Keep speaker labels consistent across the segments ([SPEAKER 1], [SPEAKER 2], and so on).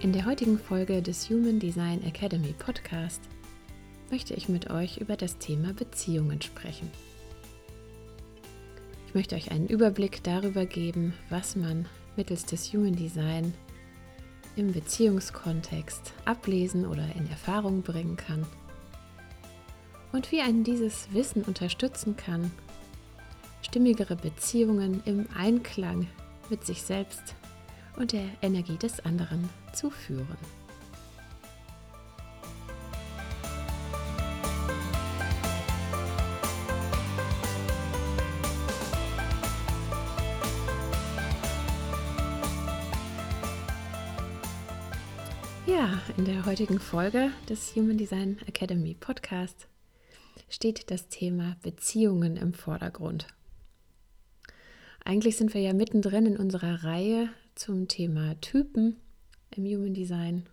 [SPEAKER 1] In der heutigen Folge des Human Design Academy Podcast möchte ich mit euch über das Thema Beziehungen sprechen. Ich möchte euch einen Überblick darüber geben, was man mittels des Human Design im Beziehungskontext ablesen oder in Erfahrung bringen kann und wie einen dieses Wissen unterstützen kann, stimmigere Beziehungen im Einklang mit sich selbst und der Energie des anderen zu führen. Ja, in der heutigen Folge des Human Design Academy Podcast steht das Thema Beziehungen im Vordergrund. Eigentlich sind wir ja mittendrin in unserer Reihe zum Thema Typen im Human Design.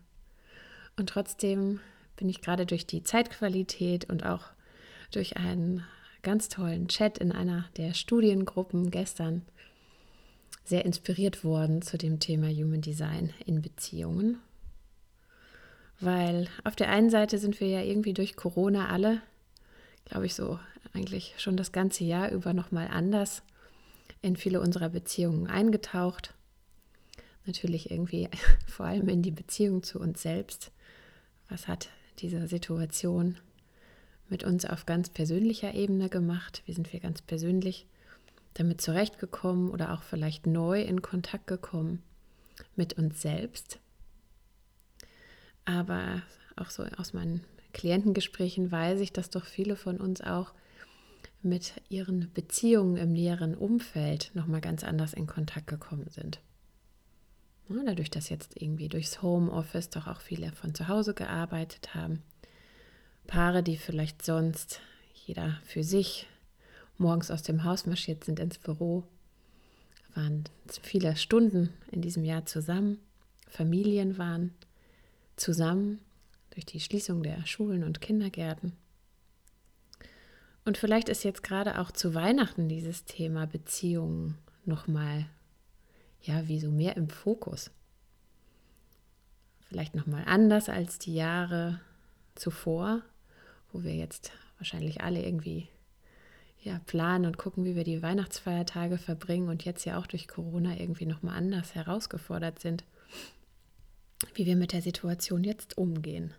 [SPEAKER 1] Und trotzdem bin ich gerade durch die Zeitqualität und auch durch einen ganz tollen Chat in einer der Studiengruppen gestern sehr inspiriert worden zu dem Thema Human Design in Beziehungen. Weil auf der einen Seite sind wir ja irgendwie durch Corona alle, glaube ich, so eigentlich schon das ganze Jahr über nochmal anders in viele unserer Beziehungen eingetaucht natürlich irgendwie vor allem in die Beziehung zu uns selbst. Was hat diese Situation mit uns auf ganz persönlicher Ebene gemacht? Wie sind wir ganz persönlich damit zurechtgekommen oder auch vielleicht neu in Kontakt gekommen mit uns selbst? Aber auch so aus meinen Klientengesprächen weiß ich, dass doch viele von uns auch mit ihren Beziehungen im näheren Umfeld nochmal ganz anders in Kontakt gekommen sind. Dadurch, dass jetzt irgendwie durchs Homeoffice doch auch viele von zu Hause gearbeitet haben. Paare, die vielleicht sonst jeder für sich morgens aus dem Haus marschiert sind ins Büro, waren viele Stunden in diesem Jahr zusammen. Familien waren zusammen durch die Schließung der Schulen und Kindergärten. Und vielleicht ist jetzt gerade auch zu Weihnachten dieses Thema Beziehungen nochmal ja, wie so mehr im Fokus. Vielleicht nochmal anders als die Jahre zuvor, wo wir jetzt wahrscheinlich alle irgendwie ja, planen und gucken, wie wir die Weihnachtsfeiertage verbringen und jetzt ja auch durch Corona irgendwie nochmal anders herausgefordert sind, wie wir mit der Situation jetzt umgehen.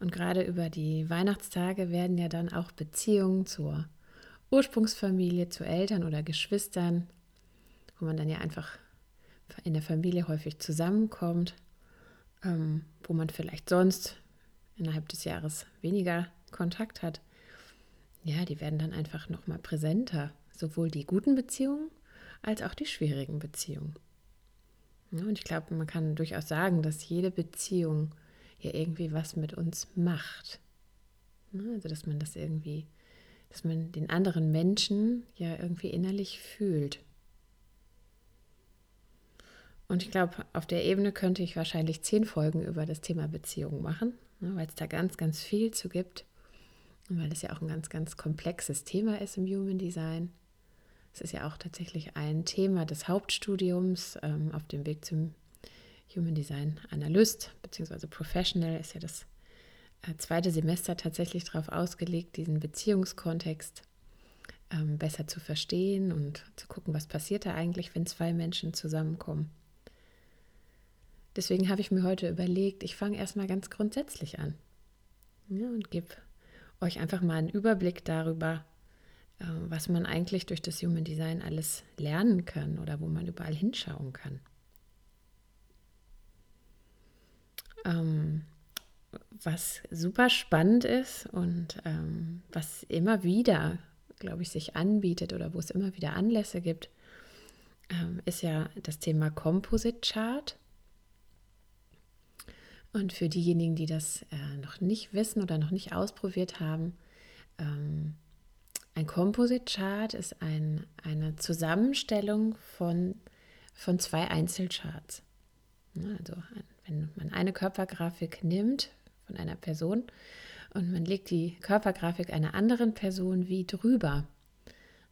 [SPEAKER 1] Und gerade über die Weihnachtstage werden ja dann auch Beziehungen zur Ursprungsfamilie, zu Eltern oder Geschwistern wo man dann ja einfach in der Familie häufig zusammenkommt, ähm, wo man vielleicht sonst innerhalb des Jahres weniger Kontakt hat. Ja, die werden dann einfach noch mal präsenter, sowohl die guten Beziehungen als auch die schwierigen Beziehungen. Ja, und ich glaube, man kann durchaus sagen, dass jede Beziehung ja irgendwie was mit uns macht. Also, dass man das irgendwie, dass man den anderen Menschen ja irgendwie innerlich fühlt. Und ich glaube, auf der Ebene könnte ich wahrscheinlich zehn Folgen über das Thema Beziehung machen, ne, weil es da ganz, ganz viel zu gibt. Und weil es ja auch ein ganz, ganz komplexes Thema ist im Human Design. Es ist ja auch tatsächlich ein Thema des Hauptstudiums ähm, auf dem Weg zum Human Design Analyst bzw. Professional ist ja das äh, zweite Semester tatsächlich darauf ausgelegt, diesen Beziehungskontext ähm, besser zu verstehen und zu gucken, was passiert da eigentlich, wenn zwei Menschen zusammenkommen. Deswegen habe ich mir heute überlegt, ich fange erstmal ganz grundsätzlich an ja, und gebe euch einfach mal einen Überblick darüber, äh, was man eigentlich durch das Human Design alles lernen kann oder wo man überall hinschauen kann. Ähm, was super spannend ist und ähm, was immer wieder glaube ich, sich anbietet oder wo es immer wieder Anlässe gibt, ähm, ist ja das Thema Composite Chart. Und für diejenigen, die das äh, noch nicht wissen oder noch nicht ausprobiert haben, ähm, ein Composite Chart ist ein, eine Zusammenstellung von, von zwei Einzelcharts. Also wenn man eine Körpergrafik nimmt von einer Person und man legt die Körpergrafik einer anderen Person wie drüber.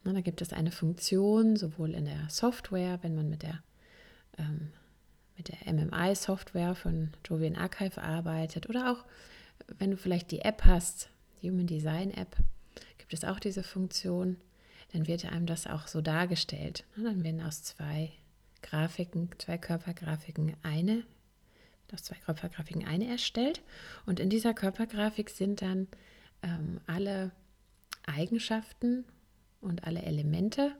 [SPEAKER 1] Na, da gibt es eine Funktion, sowohl in der Software, wenn man mit der, ähm, mit der MMI-Software von Jovian Archive arbeitet, oder auch wenn du vielleicht die App hast, die Human Design App, gibt es auch diese Funktion, dann wird einem das auch so dargestellt. Dann werden aus zwei Grafiken, zwei Körpergrafiken eine aus zwei Körpergrafiken eine erstellt. Und in dieser Körpergrafik sind dann ähm, alle Eigenschaften und alle Elemente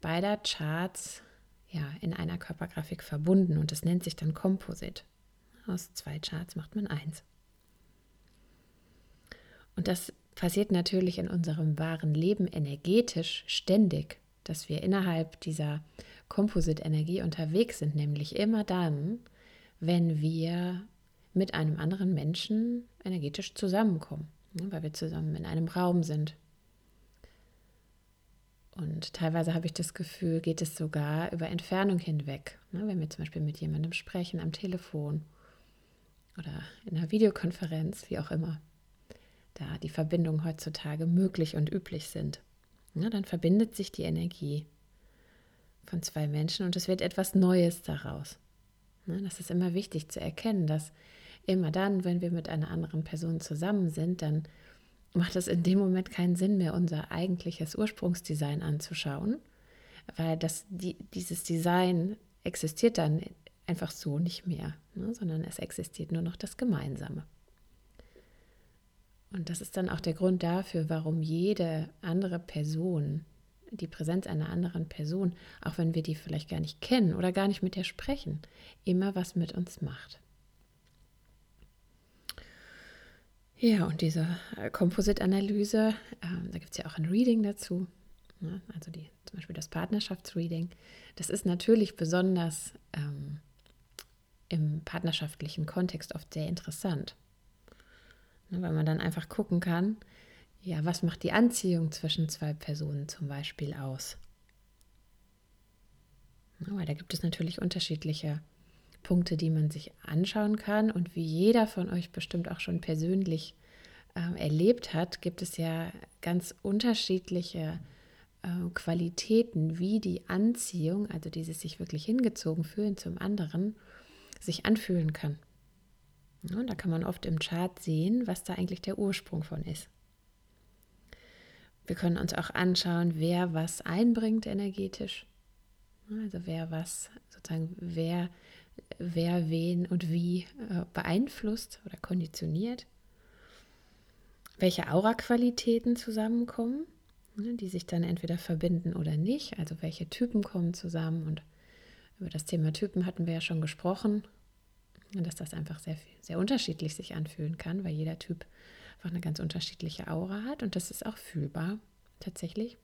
[SPEAKER 1] beider Charts ja, in einer Körpergrafik verbunden. Und das nennt sich dann Composite. Aus zwei Charts macht man eins. Und das passiert natürlich in unserem wahren Leben energetisch ständig, dass wir innerhalb dieser Composite-Energie unterwegs sind, nämlich immer dann, wenn wir mit einem anderen Menschen energetisch zusammenkommen, ne, weil wir zusammen in einem Raum sind. Und teilweise habe ich das Gefühl, geht es sogar über Entfernung hinweg. Ne, wenn wir zum Beispiel mit jemandem sprechen am Telefon oder in einer Videokonferenz, wie auch immer, da die Verbindungen heutzutage möglich und üblich sind. Ne, dann verbindet sich die Energie von zwei Menschen und es wird etwas Neues daraus. Ne, das ist immer wichtig zu erkennen, dass immer dann, wenn wir mit einer anderen Person zusammen sind, dann macht es in dem Moment keinen Sinn mehr, unser eigentliches Ursprungsdesign anzuschauen, weil das, die, dieses Design existiert dann einfach so nicht mehr, ne, sondern es existiert nur noch das Gemeinsame. Und das ist dann auch der Grund dafür, warum jede andere Person die Präsenz einer anderen Person, auch wenn wir die vielleicht gar nicht kennen oder gar nicht mit der sprechen, immer was mit uns macht. Ja, und diese äh, Composite-Analyse, ähm, da gibt es ja auch ein Reading dazu, ne? also die, zum Beispiel das Partnerschaftsreading. Das ist natürlich besonders ähm, im partnerschaftlichen Kontext oft sehr interessant, ne? weil man dann einfach gucken kann, ja, was macht die Anziehung zwischen zwei Personen zum Beispiel aus? Ja, da gibt es natürlich unterschiedliche Punkte, die man sich anschauen kann. Und wie jeder von euch bestimmt auch schon persönlich äh, erlebt hat, gibt es ja ganz unterschiedliche äh, Qualitäten, wie die Anziehung, also dieses sich wirklich hingezogen fühlen zum anderen, sich anfühlen kann. Ja, da kann man oft im Chart sehen, was da eigentlich der Ursprung von ist. Wir können uns auch anschauen, wer was einbringt energetisch. Also wer was, sozusagen, wer, wer wen und wie äh, beeinflusst oder konditioniert. Welche Aura-Qualitäten zusammenkommen, ne, die sich dann entweder verbinden oder nicht. Also welche Typen kommen zusammen. Und über das Thema Typen hatten wir ja schon gesprochen. Dass das einfach sehr, sehr unterschiedlich sich anfühlen kann, weil jeder Typ einfach eine ganz unterschiedliche Aura hat und das ist auch fühlbar tatsächlich.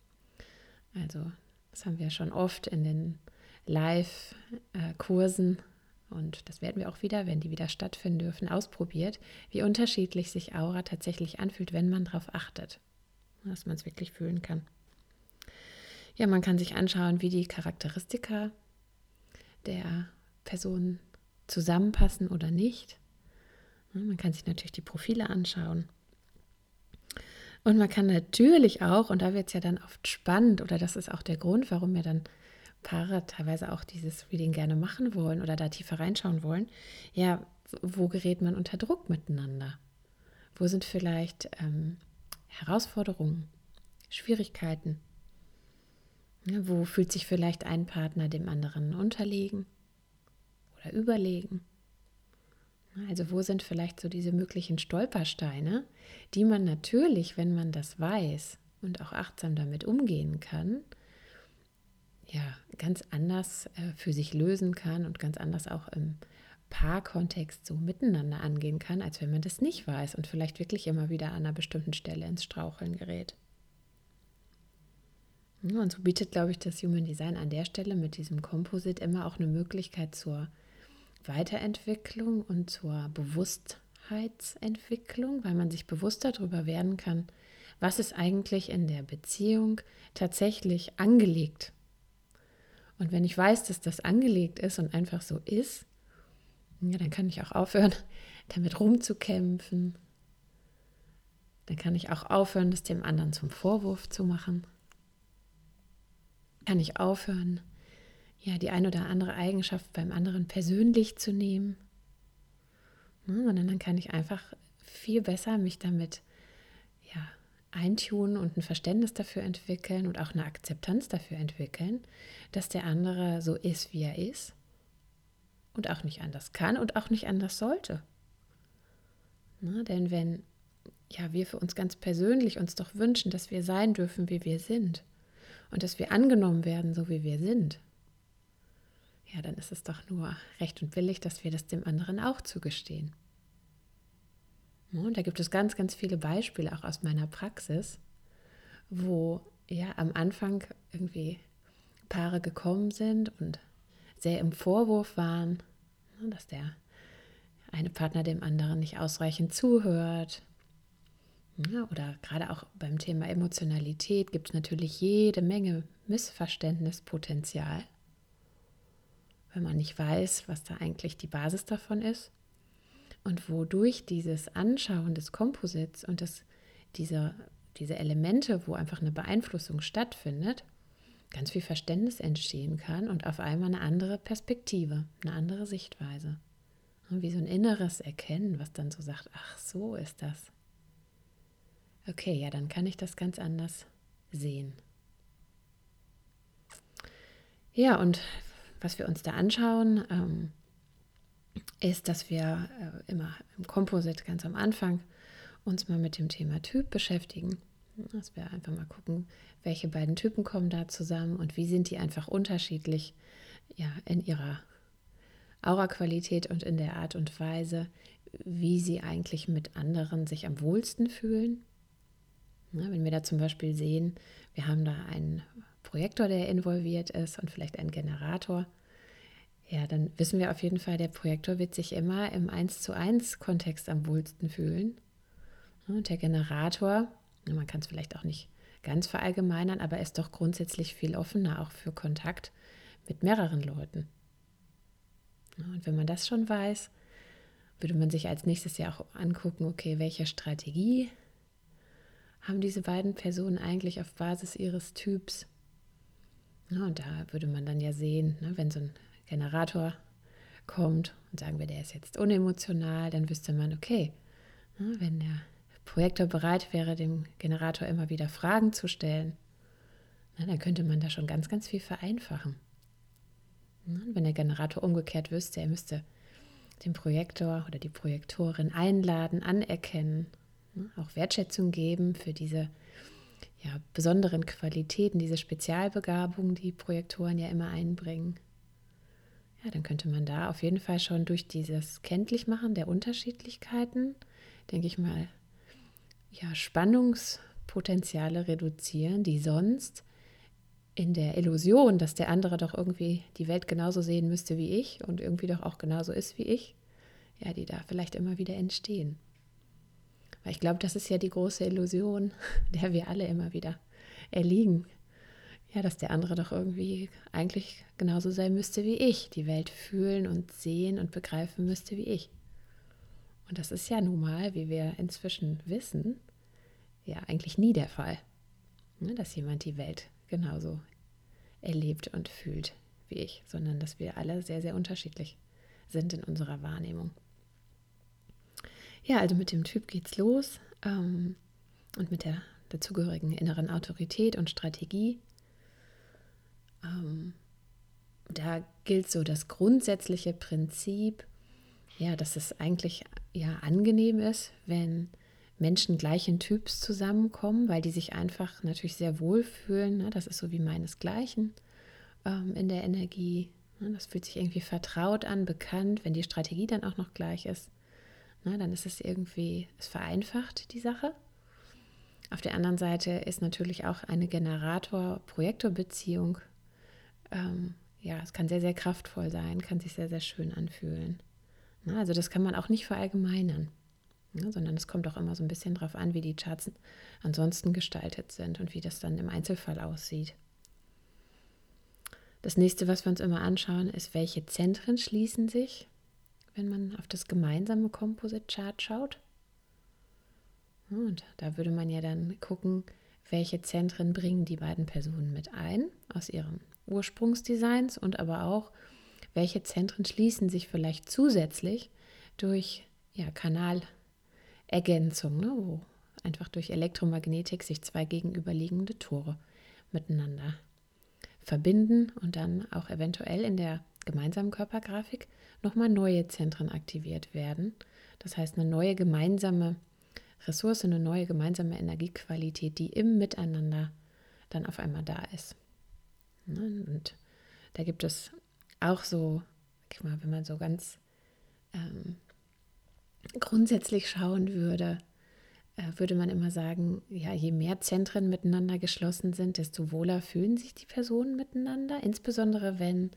[SPEAKER 1] Also das haben wir schon oft in den Live-Kursen und das werden wir auch wieder, wenn die wieder stattfinden dürfen, ausprobiert, wie unterschiedlich sich Aura tatsächlich anfühlt, wenn man darauf achtet, dass man es wirklich fühlen kann. Ja, man kann sich anschauen, wie die Charakteristika der Person zusammenpassen oder nicht. Man kann sich natürlich die Profile anschauen. Und man kann natürlich auch, und da wird es ja dann oft spannend, oder das ist auch der Grund, warum wir dann Paare teilweise auch dieses Reading gerne machen wollen oder da tiefer reinschauen wollen, ja, wo gerät man unter Druck miteinander? Wo sind vielleicht ähm, Herausforderungen, Schwierigkeiten? Ja, wo fühlt sich vielleicht ein Partner dem anderen unterlegen oder überlegen? Also wo sind vielleicht so diese möglichen Stolpersteine, die man natürlich, wenn man das weiß und auch achtsam damit umgehen kann, ja, ganz anders äh, für sich lösen kann und ganz anders auch im Paarkontext so miteinander angehen kann, als wenn man das nicht weiß und vielleicht wirklich immer wieder an einer bestimmten Stelle ins Straucheln gerät. Und so bietet, glaube ich, das Human Design an der Stelle mit diesem Composite immer auch eine Möglichkeit zur Weiterentwicklung und zur Bewusstheitsentwicklung, weil man sich bewusster darüber werden kann, was ist eigentlich in der Beziehung tatsächlich angelegt. Und wenn ich weiß, dass das angelegt ist und einfach so ist, ja, dann kann ich auch aufhören, damit rumzukämpfen. Dann kann ich auch aufhören, das dem anderen zum Vorwurf zu machen. Kann ich aufhören, ja, die ein oder andere Eigenschaft beim anderen persönlich zu nehmen. Ne, sondern dann kann ich einfach viel besser mich damit ja, eintun und ein Verständnis dafür entwickeln und auch eine Akzeptanz dafür entwickeln, dass der andere so ist, wie er ist und auch nicht anders kann und auch nicht anders sollte. Na, denn wenn ja, wir für uns ganz persönlich uns doch wünschen, dass wir sein dürfen, wie wir sind und dass wir angenommen werden, so wie wir sind, ja, dann ist es doch nur recht und billig, dass wir das dem anderen auch zugestehen. Und da gibt es ganz, ganz viele Beispiele auch aus meiner Praxis, wo ja am Anfang irgendwie Paare gekommen sind und sehr im Vorwurf waren, ne, dass der eine Partner dem anderen nicht ausreichend zuhört. Oder gerade auch beim Thema Emotionalität gibt es natürlich jede Menge Missverständnispotenzial, wenn man nicht weiß, was da eigentlich die Basis davon ist. Und wodurch dieses Anschauen des Komposits und das, diese, diese Elemente, wo einfach eine Beeinflussung stattfindet, ganz viel Verständnis entstehen kann und auf einmal eine andere Perspektive, eine andere Sichtweise. Wie so ein inneres Erkennen, was dann so sagt, ach so ist das. Okay, ja, dann kann ich das ganz anders sehen. Ja, und was wir uns da anschauen, ähm, ist, dass wir äh, immer im Composite ganz am Anfang uns mal mit dem Thema Typ beschäftigen. Dass wir einfach mal gucken, welche beiden Typen kommen da zusammen und wie sind die einfach unterschiedlich ja, in ihrer Aura-Qualität und in der Art und Weise, wie sie eigentlich mit anderen sich am wohlsten fühlen. Ja, wenn wir da zum Beispiel sehen, wir haben da einen Projektor, der involviert ist und vielleicht einen Generator, ja, dann wissen wir auf jeden Fall, der Projektor wird sich immer im 1 zu 1 Kontext am wohlsten fühlen. Und der Generator, man kann es vielleicht auch nicht ganz verallgemeinern, aber ist doch grundsätzlich viel offener auch für Kontakt mit mehreren Leuten. Und wenn man das schon weiß, würde man sich als nächstes ja auch angucken, okay, welche Strategie haben diese beiden Personen eigentlich auf Basis ihres Typs? und da würde man dann ja sehen, ne, wenn so ein Generator kommt und sagen wir, der ist jetzt unemotional, dann wüsste man, okay, ne, wenn der Projektor bereit wäre, dem Generator immer wieder Fragen zu stellen, ne, dann könnte man da schon ganz, ganz viel vereinfachen. Ne, wenn der Generator umgekehrt wüsste, er müsste den Projektor oder die Projektorin einladen, anerkennen, auch Wertschätzung geben für diese ja, besonderen Qualitäten, diese Spezialbegabungen, die Projektoren ja immer einbringen. Ja, dann könnte man da auf jeden Fall schon durch dieses Kenntlichmachen der Unterschiedlichkeiten, denke ich mal, ja, Spannungspotenziale reduzieren, die sonst in der Illusion, dass der andere doch irgendwie die Welt genauso sehen müsste wie ich und irgendwie doch auch genauso ist wie ich, ja, die da vielleicht immer wieder entstehen. Weil ich glaube, das ist ja die große Illusion, der wir alle immer wieder erliegen, ja, dass der andere doch irgendwie eigentlich genauso sein müsste wie ich, die Welt fühlen und sehen und begreifen müsste wie ich. Und das ist ja nun mal, wie wir inzwischen wissen, ja eigentlich nie der Fall, ne, dass jemand die Welt genauso erlebt und fühlt wie ich, sondern dass wir alle sehr, sehr unterschiedlich sind in unserer Wahrnehmung. Ja, also mit dem Typ geht's los ähm, und mit der dazugehörigen inneren Autorität und Strategie ähm, da gilt so das grundsätzliche Prinzip, ja, dass es eigentlich ja angenehm ist, wenn Menschen gleichen Typs zusammenkommen, weil die sich einfach natürlich sehr wohl fühlen. Ne? Das ist so wie meinesgleichen ähm, in der Energie. Ne? Das fühlt sich irgendwie vertraut an, bekannt, wenn die Strategie dann auch noch gleich ist. Ne? Dann ist es irgendwie, es vereinfacht die Sache. Auf der anderen Seite ist natürlich auch eine Generator-Projektor-Beziehung, ähm, ja, es kann sehr, sehr kraftvoll sein, kann sich sehr, sehr schön anfühlen. Na, also das kann man auch nicht verallgemeinern, ne, sondern es kommt auch immer so ein bisschen darauf an, wie die Charts ansonsten gestaltet sind und wie das dann im Einzelfall aussieht. Das nächste, was wir uns immer anschauen, ist, welche Zentren schließen sich, wenn man auf das gemeinsame Composite Chart schaut. Und da würde man ja dann gucken, welche Zentren bringen die beiden Personen mit ein aus ihren Ursprungsdesigns und aber auch, welche Zentren schließen sich vielleicht zusätzlich durch ja, Kanalergänzung, ne, wo einfach durch Elektromagnetik sich zwei gegenüberliegende Tore miteinander verbinden und dann auch eventuell in der gemeinsamen Körpergrafik nochmal neue Zentren aktiviert werden. Das heißt, eine neue gemeinsame Ressource, eine neue gemeinsame Energiequalität, die im Miteinander dann auf einmal da ist. Ne, und da gibt es auch so, wenn man so ganz ähm, grundsätzlich schauen würde, äh, würde man immer sagen, ja, je mehr Zentren miteinander geschlossen sind, desto wohler fühlen sich die Personen miteinander, insbesondere wenn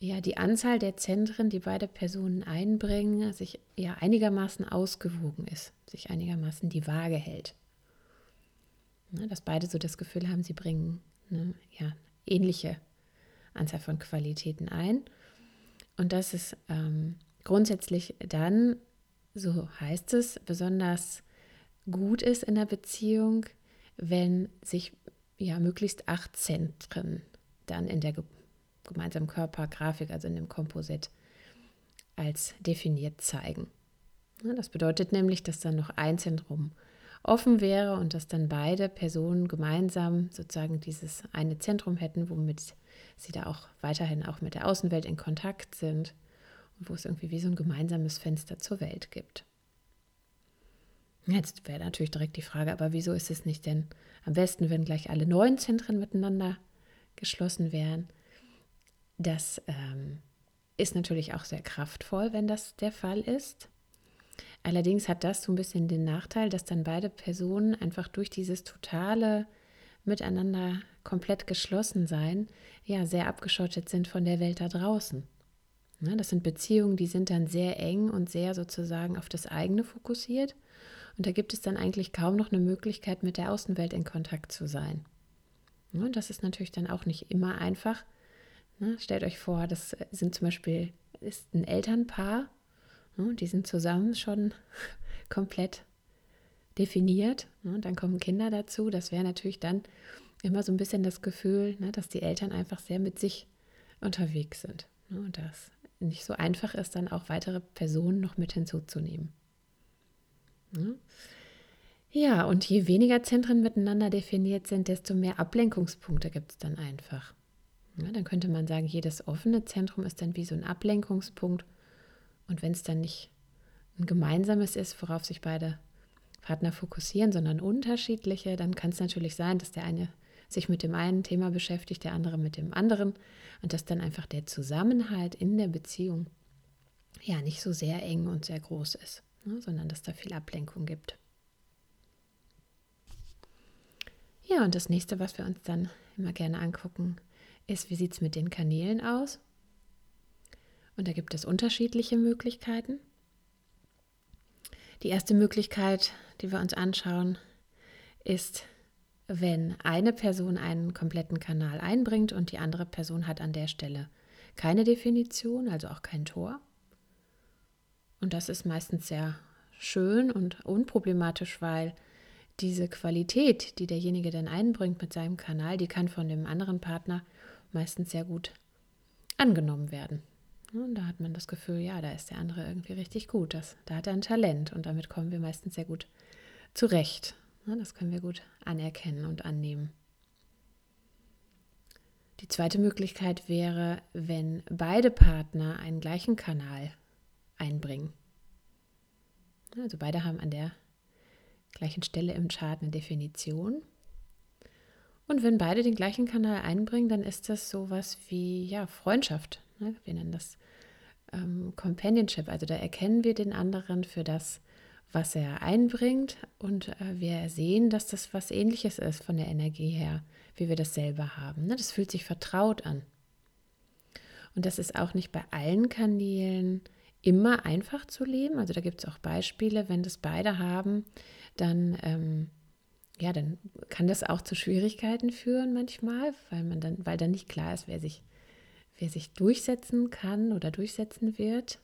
[SPEAKER 1] ja die Anzahl der Zentren, die beide Personen einbringen, sich ja einigermaßen ausgewogen ist, sich einigermaßen die Waage hält. Ne, dass beide so das Gefühl haben, sie bringen eine ja, ähnliche Anzahl von Qualitäten ein. Und das ist ähm, grundsätzlich dann, so heißt es, besonders gut ist in der Beziehung, wenn sich ja möglichst acht Zentren dann in der gemeinsamen Körpergrafik, also in dem Komposit, als definiert zeigen. Das bedeutet nämlich, dass dann noch ein Zentrum offen wäre und dass dann beide Personen gemeinsam sozusagen dieses eine Zentrum hätten, womit sie da auch weiterhin auch mit der Außenwelt in Kontakt sind und wo es irgendwie wie so ein gemeinsames Fenster zur Welt gibt. Jetzt wäre natürlich direkt die Frage, aber wieso ist es nicht denn am besten, wenn gleich alle neun Zentren miteinander geschlossen wären? Das ähm, ist natürlich auch sehr kraftvoll, wenn das der Fall ist. Allerdings hat das so ein bisschen den Nachteil, dass dann beide Personen einfach durch dieses totale Miteinander komplett geschlossen sein, ja, sehr abgeschottet sind von der Welt da draußen. Ne, das sind Beziehungen, die sind dann sehr eng und sehr sozusagen auf das eigene fokussiert. Und da gibt es dann eigentlich kaum noch eine Möglichkeit, mit der Außenwelt in Kontakt zu sein. Und das ist natürlich dann auch nicht immer einfach. Ne, stellt euch vor, das sind zum Beispiel ist ein Elternpaar, ne, die sind zusammen schon komplett definiert. Und dann kommen Kinder dazu. Das wäre natürlich dann immer so ein bisschen das Gefühl, ne, dass die Eltern einfach sehr mit sich unterwegs sind. und das nicht so einfach ist, dann auch weitere Personen noch mit hinzuzunehmen. Ja, und je weniger Zentren miteinander definiert sind, desto mehr Ablenkungspunkte gibt es dann einfach. Ja, dann könnte man sagen, jedes offene Zentrum ist dann wie so ein Ablenkungspunkt. Und wenn es dann nicht ein gemeinsames ist, worauf sich beide Partner fokussieren, sondern unterschiedliche, dann kann es natürlich sein, dass der eine sich mit dem einen Thema beschäftigt, der andere mit dem anderen und dass dann einfach der Zusammenhalt in der Beziehung ja nicht so sehr eng und sehr groß ist ne, sondern dass da viel Ablenkung gibt. Ja, und das nächste, was wir uns dann immer gerne angucken, ist, wie sieht es mit den Kanälen aus? Und da gibt es unterschiedliche Möglichkeiten. Die erste Möglichkeit, die wir uns anschauen, ist, wenn eine Person einen kompletten Kanal einbringt und die andere Person hat an der Stelle keine Definition, also auch kein Tor. Und das ist meistens sehr schön und unproblematisch, weil diese Qualität, die derjenige dann einbringt mit seinem Kanal, die kann von dem anderen Partner meistens sehr gut angenommen werden. Und da hat man das Gefühl, ja, da ist der andere irgendwie richtig gut. Das, da hat er ein Talent und damit kommen wir meistens sehr gut zurecht. Das können wir gut anerkennen und annehmen. Die zweite Möglichkeit wäre, wenn beide Partner einen gleichen Kanal einbringen. Also beide haben an der gleichen Stelle im Chart eine Definition. Und wenn beide den gleichen Kanal einbringen, dann ist das sowas wie ja, Freundschaft. Wir nennen das ähm, Companionship. Also da erkennen wir den anderen für das, was er einbringt und äh, wir sehen, dass das was ähnliches ist von der Energie her, wie wir das selber haben. Ne? Das fühlt sich vertraut an. Und das ist auch nicht bei allen Kanälen immer einfach zu leben. Also da gibt es auch Beispiele, wenn das beide haben, dann, ähm, ja, dann kann das auch zu Schwierigkeiten führen manchmal, weil man dann, weil dann nicht klar ist, wer sich, wer sich durchsetzen kann oder durchsetzen wird.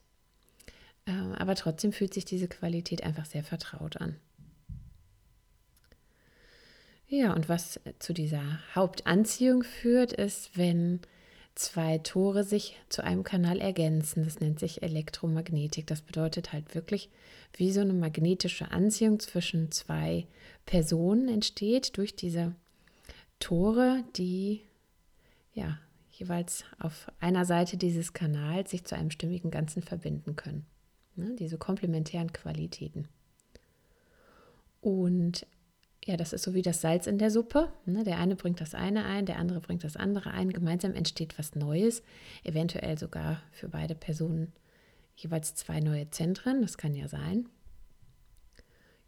[SPEAKER 1] Ähm, aber trotzdem fühlt sich diese Qualität einfach sehr vertraut an. Ja, und was zu dieser Hauptanziehung führt, ist, wenn zwei Tore sich zu einem Kanal ergänzen. Das nennt sich Elektromagnetik. Das bedeutet halt wirklich, wie so eine magnetische Anziehung zwischen zwei Personen entsteht durch diese Tore, die ja jeweils auf einer Seite dieses Kanals sich zu einem stimmigen Ganzen verbinden können. Ne, diese komplementären Qualitäten. Und ja, das ist so wie das Salz in der Suppe. Ne? Der eine bringt das eine ein, der andere bringt das andere ein. Gemeinsam entsteht was Neues, eventuell sogar für beide Personen jeweils zwei neue Zentren. Das kann ja sein.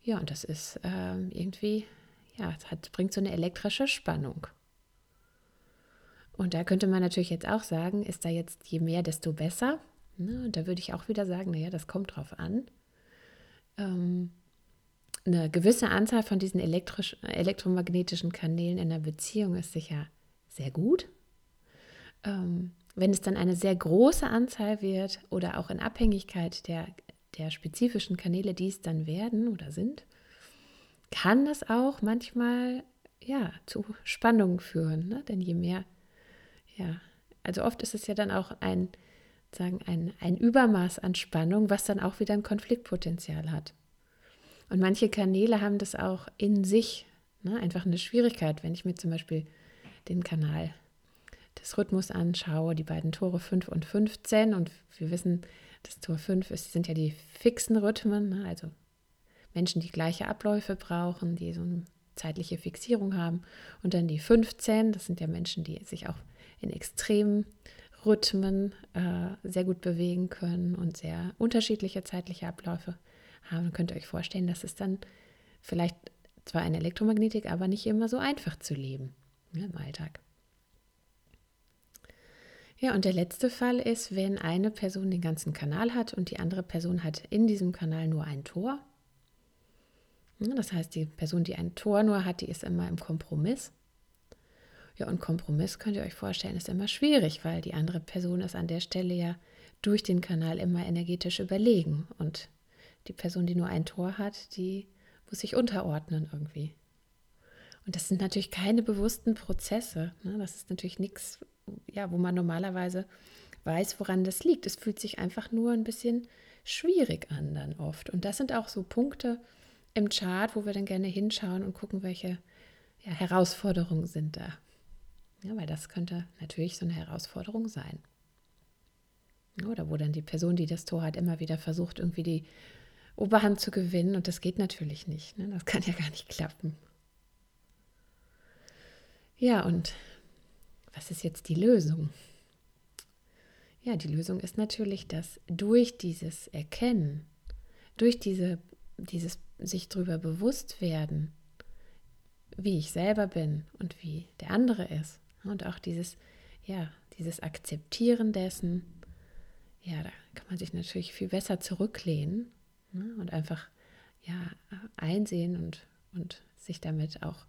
[SPEAKER 1] Ja, und das ist äh, irgendwie, ja, es bringt so eine elektrische Spannung. Und da könnte man natürlich jetzt auch sagen, ist da jetzt je mehr, desto besser. Ne? Und da würde ich auch wieder sagen, naja, das kommt drauf an. Ähm, eine gewisse Anzahl von diesen elektromagnetischen Kanälen in der Beziehung ist sicher sehr gut. Ähm, wenn es dann eine sehr große Anzahl wird oder auch in Abhängigkeit der, der spezifischen Kanäle, die es dann werden oder sind, kann das auch manchmal ja, zu Spannungen führen. Ne? Denn je mehr, ja, also oft ist es ja dann auch ein, sagen, ein, ein Übermaß an Spannung, was dann auch wieder ein Konfliktpotenzial hat. Und manche Kanäle haben das auch in sich, ne? einfach eine Schwierigkeit, wenn ich mir zum Beispiel den Kanal des Rhythmus anschaue, die beiden Tore 5 und 15 und wir wissen, das Tor 5 ist, sind ja die fixen Rhythmen, ne? also Menschen, die gleiche Abläufe brauchen, die so eine zeitliche Fixierung haben und dann die 15, das sind ja Menschen, die sich auch in extremen Rhythmen äh, sehr gut bewegen können und sehr unterschiedliche zeitliche Abläufe haben. Könnt ihr euch vorstellen, dass es dann vielleicht zwar eine Elektromagnetik, aber nicht immer so einfach zu leben ne, im Alltag. Ja, und der letzte Fall ist, wenn eine Person den ganzen Kanal hat und die andere Person hat in diesem Kanal nur ein Tor. Das heißt, die Person, die ein Tor nur hat, die ist immer im Kompromiss. Ja, und Kompromiss könnt ihr euch vorstellen, ist immer schwierig, weil die andere Person ist an der Stelle ja durch den Kanal immer energetisch überlegen und die Person, die nur ein Tor hat, die muss sich unterordnen irgendwie. Und das sind natürlich keine bewussten Prozesse. Ne? Das ist natürlich nichts, ja, wo man normalerweise weiß, woran das liegt. Es fühlt sich einfach nur ein bisschen schwierig an dann oft. Und das sind auch so Punkte im Chart, wo wir dann gerne hinschauen und gucken, welche ja, Herausforderungen sind da. Ja, weil das könnte natürlich so eine Herausforderung sein. Oder wo dann die Person, die das Tor hat, immer wieder versucht, irgendwie die Oberhand zu gewinnen. Und das geht natürlich nicht. Ne? Das kann ja gar nicht klappen. Ja, und was ist jetzt die Lösung? Ja, die Lösung ist natürlich, dass durch dieses Erkennen, durch diese, dieses sich darüber bewusst werden, wie ich selber bin und wie der andere ist und auch dieses, ja, dieses Akzeptieren dessen, ja, da kann man sich natürlich viel besser zurücklehnen Ne? Und einfach ja, einsehen und, und sich damit auch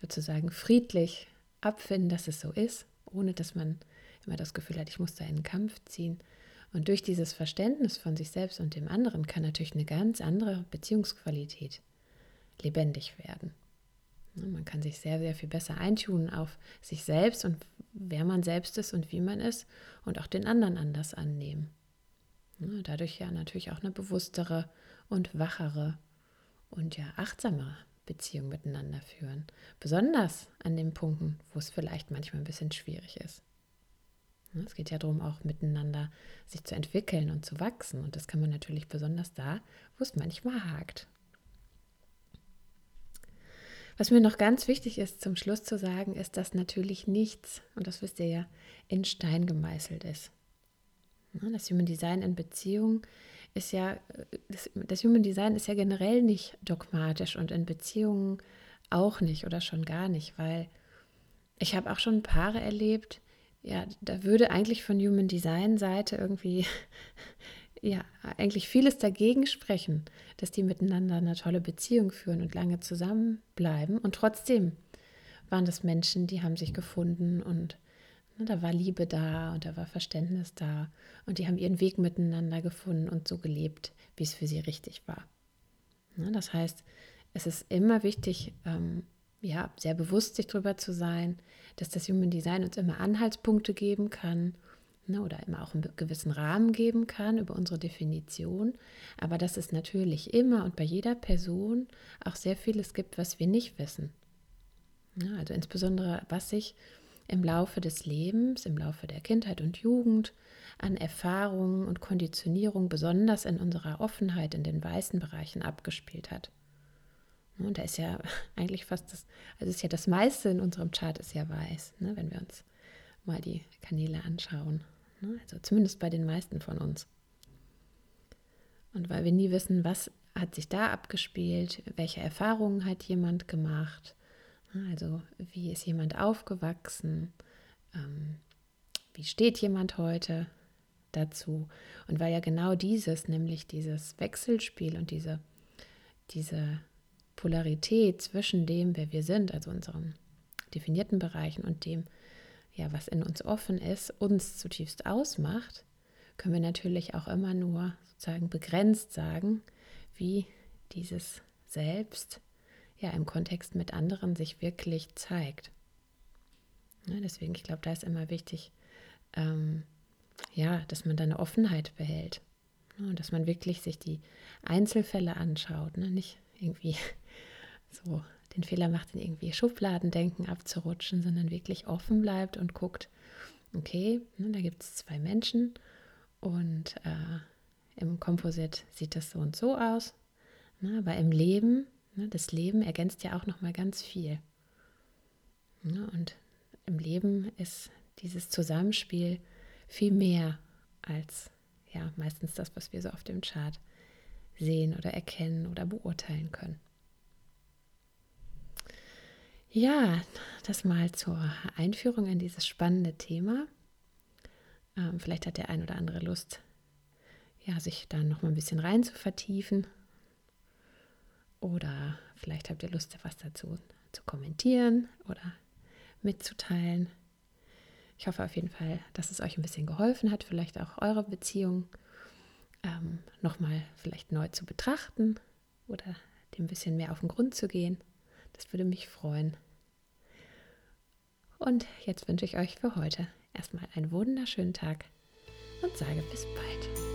[SPEAKER 1] sozusagen friedlich abfinden, dass es so ist, ohne dass man immer das Gefühl hat, ich muss da in den Kampf ziehen. Und durch dieses Verständnis von sich selbst und dem anderen kann natürlich eine ganz andere Beziehungsqualität lebendig werden. Ne? Man kann sich sehr, sehr viel besser eintunen auf sich selbst und wer man selbst ist und wie man ist und auch den anderen anders annehmen. Ne? Dadurch ja natürlich auch eine bewusstere und wachere und ja achtsamere Beziehung miteinander führen. Besonders an den Punkten, wo es vielleicht manchmal ein bisschen schwierig ist. Es geht ja darum, auch miteinander sich zu entwickeln und zu wachsen. Und das kann man natürlich besonders da, wo es manchmal hakt. Was mir noch ganz wichtig ist, zum Schluss zu sagen, ist, dass natürlich nichts, und das wisst ihr ja, in Stein gemeißelt ist. Das Human Design in Beziehung ist ja, das, das Human Design ist ja generell nicht dogmatisch und in Beziehungen auch nicht oder schon gar nicht, weil ich habe auch schon Paare erlebt, ja, da würde eigentlich von Human Design Seite irgendwie ja, eigentlich vieles dagegen sprechen, dass die miteinander eine tolle Beziehung führen und lange zusammenbleiben. Und trotzdem waren das Menschen, die haben sich gefunden und ne, da war Liebe da und da war Verständnis da und die haben ihren Weg miteinander gefunden und so gelebt, wie es für sie richtig war. Ne, das heißt, es ist immer wichtig, ähm, ja, sehr bewusst sich darüber zu sein, dass das Human Design uns immer Anhaltspunkte geben kann ne, oder immer auch einen gewissen Rahmen geben kann über unsere Definition, aber dass es natürlich immer und bei jeder Person auch sehr vieles gibt, was wir nicht wissen. Ja, also insbesondere, was sich im Laufe des Lebens, im Laufe der Kindheit und Jugend an Erfahrungen und Konditionierung besonders in unserer Offenheit in den weißen Bereichen abgespielt hat. Und da ist ja eigentlich fast das, also ist ja das meiste in unserem Chart ist ja weiß, ne, wenn wir uns mal die Kanäle anschauen. Ne, also zumindest bei den meisten von uns. Und weil wir nie wissen, was hat sich da abgespielt, welche Erfahrungen hat jemand gemacht, ne, also wie ist jemand aufgewachsen, ähm, wie steht jemand heute dazu. Und weil ja genau dieses, nämlich dieses Wechselspiel und diese, diese Polarität zwischen dem, wer wir sind, also unseren definierten Bereichen und dem, ja, was in uns offen ist, uns zutiefst ausmacht, können wir natürlich auch immer nur sozusagen begrenzt sagen, wie dieses Selbst ja im Kontext mit anderen sich wirklich zeigt. Ja, deswegen, ich glaube, da ist immer wichtig, ähm, ja, dass man da eine Offenheit behält. Ne, und dass man wirklich sich die Einzelfälle anschaut, ne? nicht irgendwie so den Fehler macht, in irgendwie Schubladendenken abzurutschen, sondern wirklich offen bleibt und guckt, okay, ne, da gibt es zwei Menschen und äh, im Komposit sieht das so und so aus. Ne, aber im Leben, ne, das Leben ergänzt ja auch nochmal ganz viel. Ne, und im Leben ist dieses Zusammenspiel viel mehr als ja meistens das, was wir so auf dem Chart sehen oder erkennen oder beurteilen können. Ja, das mal zur Einführung in dieses spannende Thema. Ähm, vielleicht hat der ein oder andere Lust, ja, sich da noch mal ein bisschen rein zu vertiefen. Oder vielleicht habt ihr Lust, was dazu zu kommentieren oder mitzuteilen. Ich hoffe auf jeden Fall, dass es euch ein bisschen geholfen hat, vielleicht auch eure Beziehung ähm, nochmal vielleicht neu zu betrachten oder dem ein bisschen mehr auf den Grund zu gehen. Das würde mich freuen. Und jetzt wünsche ich euch für heute erstmal einen wunderschönen Tag und sage bis bald.